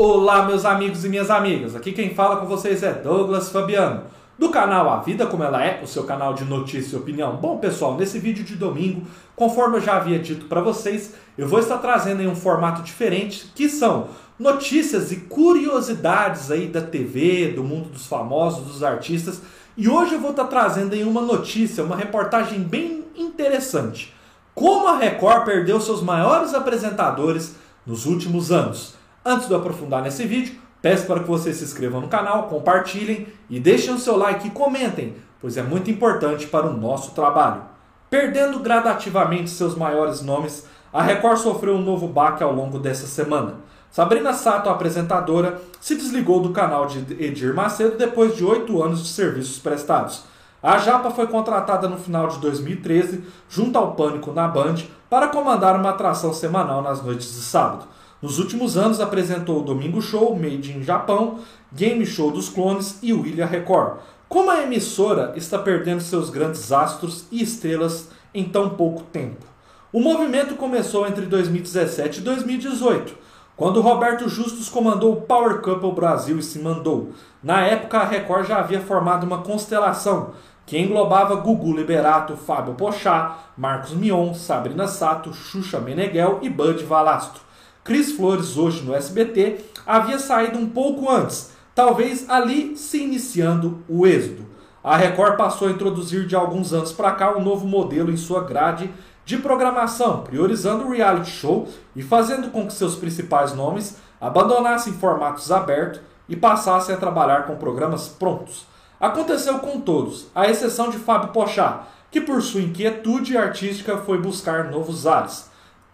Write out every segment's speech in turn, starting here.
Olá, meus amigos e minhas amigas. Aqui quem fala com vocês é Douglas Fabiano, do canal A Vida Como Ela É, o seu canal de notícia e opinião. Bom, pessoal, nesse vídeo de domingo, conforme eu já havia dito para vocês, eu vou estar trazendo em um formato diferente, que são notícias e curiosidades aí da TV, do mundo dos famosos, dos artistas. E hoje eu vou estar trazendo em uma notícia, uma reportagem bem interessante. Como a Record perdeu seus maiores apresentadores nos últimos anos. Antes de aprofundar nesse vídeo, peço para que vocês se inscrevam no canal, compartilhem e deixem o seu like e comentem, pois é muito importante para o nosso trabalho. Perdendo gradativamente seus maiores nomes, a Record sofreu um novo baque ao longo dessa semana. Sabrina Sato, a apresentadora, se desligou do canal de Edir Macedo depois de oito anos de serviços prestados. A Japa foi contratada no final de 2013, junto ao Pânico na Band, para comandar uma atração semanal nas noites de sábado. Nos últimos anos apresentou o Domingo Show, Made in Japão, Game Show dos Clones e Ilha Record. Como a emissora está perdendo seus grandes astros e estrelas em tão pouco tempo? O movimento começou entre 2017 e 2018, quando Roberto Justus comandou o Power Couple Brasil e se mandou. Na época, a Record já havia formado uma constelação que englobava Gugu Liberato, Fábio Pochá, Marcos Mion, Sabrina Sato, Xuxa Meneghel e Bud Valastro. Cris Flores, hoje no SBT, havia saído um pouco antes, talvez ali se iniciando o êxodo. A Record passou a introduzir de alguns anos para cá um novo modelo em sua grade de programação, priorizando o reality show e fazendo com que seus principais nomes abandonassem formatos abertos e passassem a trabalhar com programas prontos. Aconteceu com todos, à exceção de Fábio Pochá, que por sua inquietude artística foi buscar novos ares.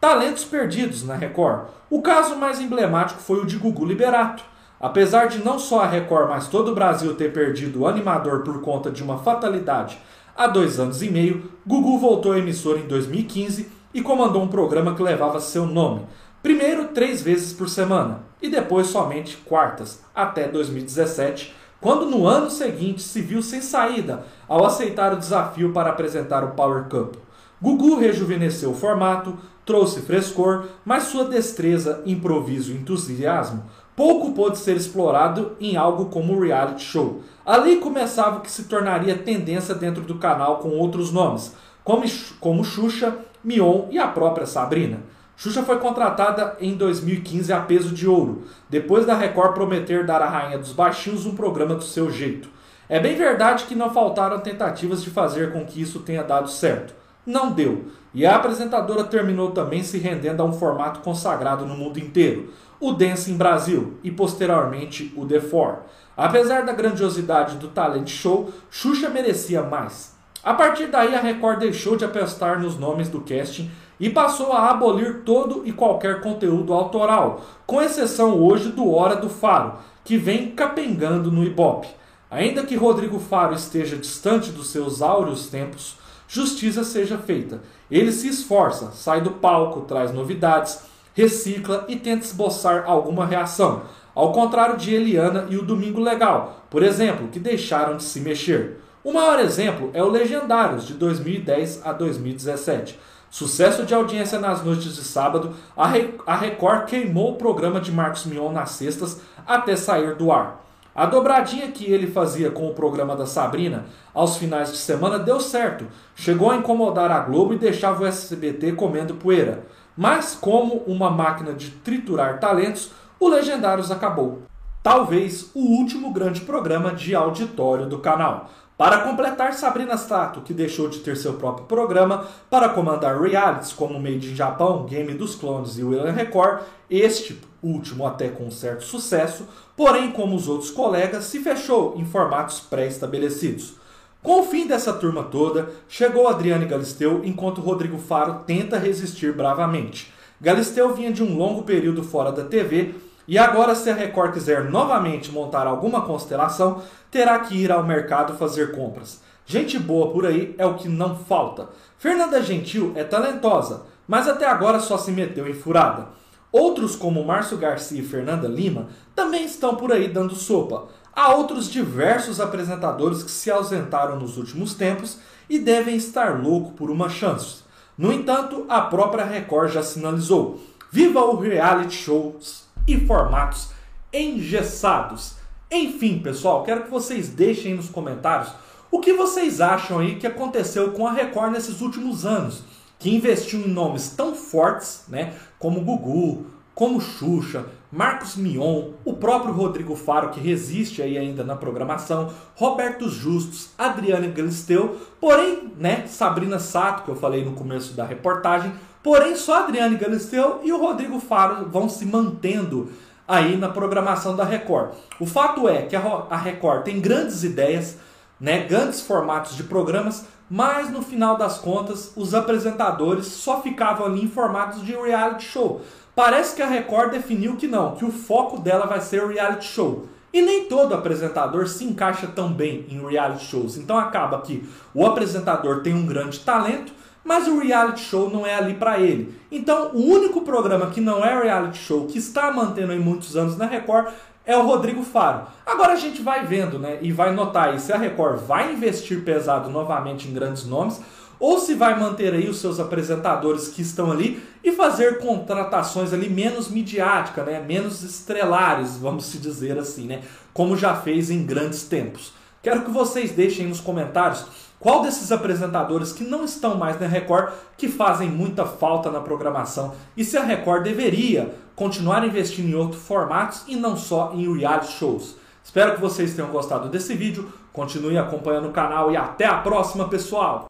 Talentos perdidos na Record. O caso mais emblemático foi o de Gugu Liberato. Apesar de não só a Record, mas todo o Brasil ter perdido o animador por conta de uma fatalidade há dois anos e meio, Gugu voltou à emissora em 2015 e comandou um programa que levava seu nome. Primeiro três vezes por semana e depois somente quartas, até 2017, quando no ano seguinte se viu sem saída ao aceitar o desafio para apresentar o Power Cup. Gugu rejuvenesceu o formato, trouxe frescor, mas sua destreza, improviso e entusiasmo pouco pôde ser explorado em algo como o reality show. Ali começava o que se tornaria tendência dentro do canal com outros nomes, como, como Xuxa, Mion e a própria Sabrina. Xuxa foi contratada em 2015 a peso de ouro, depois da Record prometer dar à Rainha dos Baixinhos um programa do seu jeito. É bem verdade que não faltaram tentativas de fazer com que isso tenha dado certo não deu. E a apresentadora terminou também se rendendo a um formato consagrado no mundo inteiro, o Dancing Brasil e posteriormente o The Four. Apesar da grandiosidade do talent show, Xuxa merecia mais. A partir daí, a Record deixou de apostar nos nomes do casting e passou a abolir todo e qualquer conteúdo autoral, com exceção hoje do Hora do Faro, que vem capengando no Ibope. Ainda que Rodrigo Faro esteja distante dos seus áureos tempos, justiça seja feita. Ele se esforça, sai do palco, traz novidades, recicla e tenta esboçar alguma reação. Ao contrário de Eliana e o Domingo Legal, por exemplo, que deixaram de se mexer. O maior exemplo é o Legendários, de 2010 a 2017. Sucesso de audiência nas noites de sábado, a Record queimou o programa de Marcos Mion nas sextas até sair do ar. A dobradinha que ele fazia com o programa da Sabrina aos finais de semana deu certo. Chegou a incomodar a Globo e deixava o SBT comendo poeira. Mas, como uma máquina de triturar talentos, o Legendários acabou. Talvez o último grande programa de auditório do canal. Para completar, Sabrina Sato, que deixou de ter seu próprio programa para comandar realities como Made in Japão, Game dos Clones e William Record, este último até com um certo sucesso, porém, como os outros colegas, se fechou em formatos pré-estabelecidos. Com o fim dessa turma toda, chegou Adriane Galisteu enquanto Rodrigo Faro tenta resistir bravamente. Galisteu vinha de um longo período fora da TV e agora, se a Record quiser novamente montar alguma constelação, terá que ir ao mercado fazer compras. Gente boa por aí é o que não falta. Fernanda Gentil é talentosa, mas até agora só se meteu em furada. Outros, como Márcio Garcia e Fernanda Lima, também estão por aí dando sopa. Há outros diversos apresentadores que se ausentaram nos últimos tempos e devem estar loucos por uma chance. No entanto, a própria Record já sinalizou: viva o reality shows! E formatos engessados. Enfim, pessoal, quero que vocês deixem nos comentários o que vocês acham aí que aconteceu com a Record nesses últimos anos, que investiu em nomes tão fortes, né, como Gugu, como Xuxa, Marcos Mion, o próprio Rodrigo Faro, que resiste aí ainda na programação, Roberto Justus, Adriane Galisteu, porém, né, Sabrina Sato, que eu falei no começo da reportagem, porém só Adriane Galisteu e o Rodrigo Faro vão se mantendo aí na programação da Record. O fato é que a Record tem grandes ideias, né, grandes formatos de programas, mas no final das contas os apresentadores só ficavam ali em formatos de reality show. Parece que a Record definiu que não, que o foco dela vai ser reality show. E nem todo apresentador se encaixa tão bem em reality shows. Então acaba que o apresentador tem um grande talento, mas o reality show não é ali para ele. Então, o único programa que não é reality show, que está mantendo em muitos anos na Record, é o Rodrigo Faro. Agora a gente vai vendo, né, e vai notar aí se a Record vai investir pesado novamente em grandes nomes ou se vai manter aí os seus apresentadores que estão ali e fazer contratações ali menos midiáticas, né, menos estrelares, vamos se dizer assim, né, como já fez em grandes tempos. Quero que vocês deixem nos comentários qual desses apresentadores que não estão mais na Record que fazem muita falta na programação e se a Record deveria continuar investindo em outros formatos e não só em reality shows. Espero que vocês tenham gostado desse vídeo, continue acompanhando o canal e até a próxima, pessoal!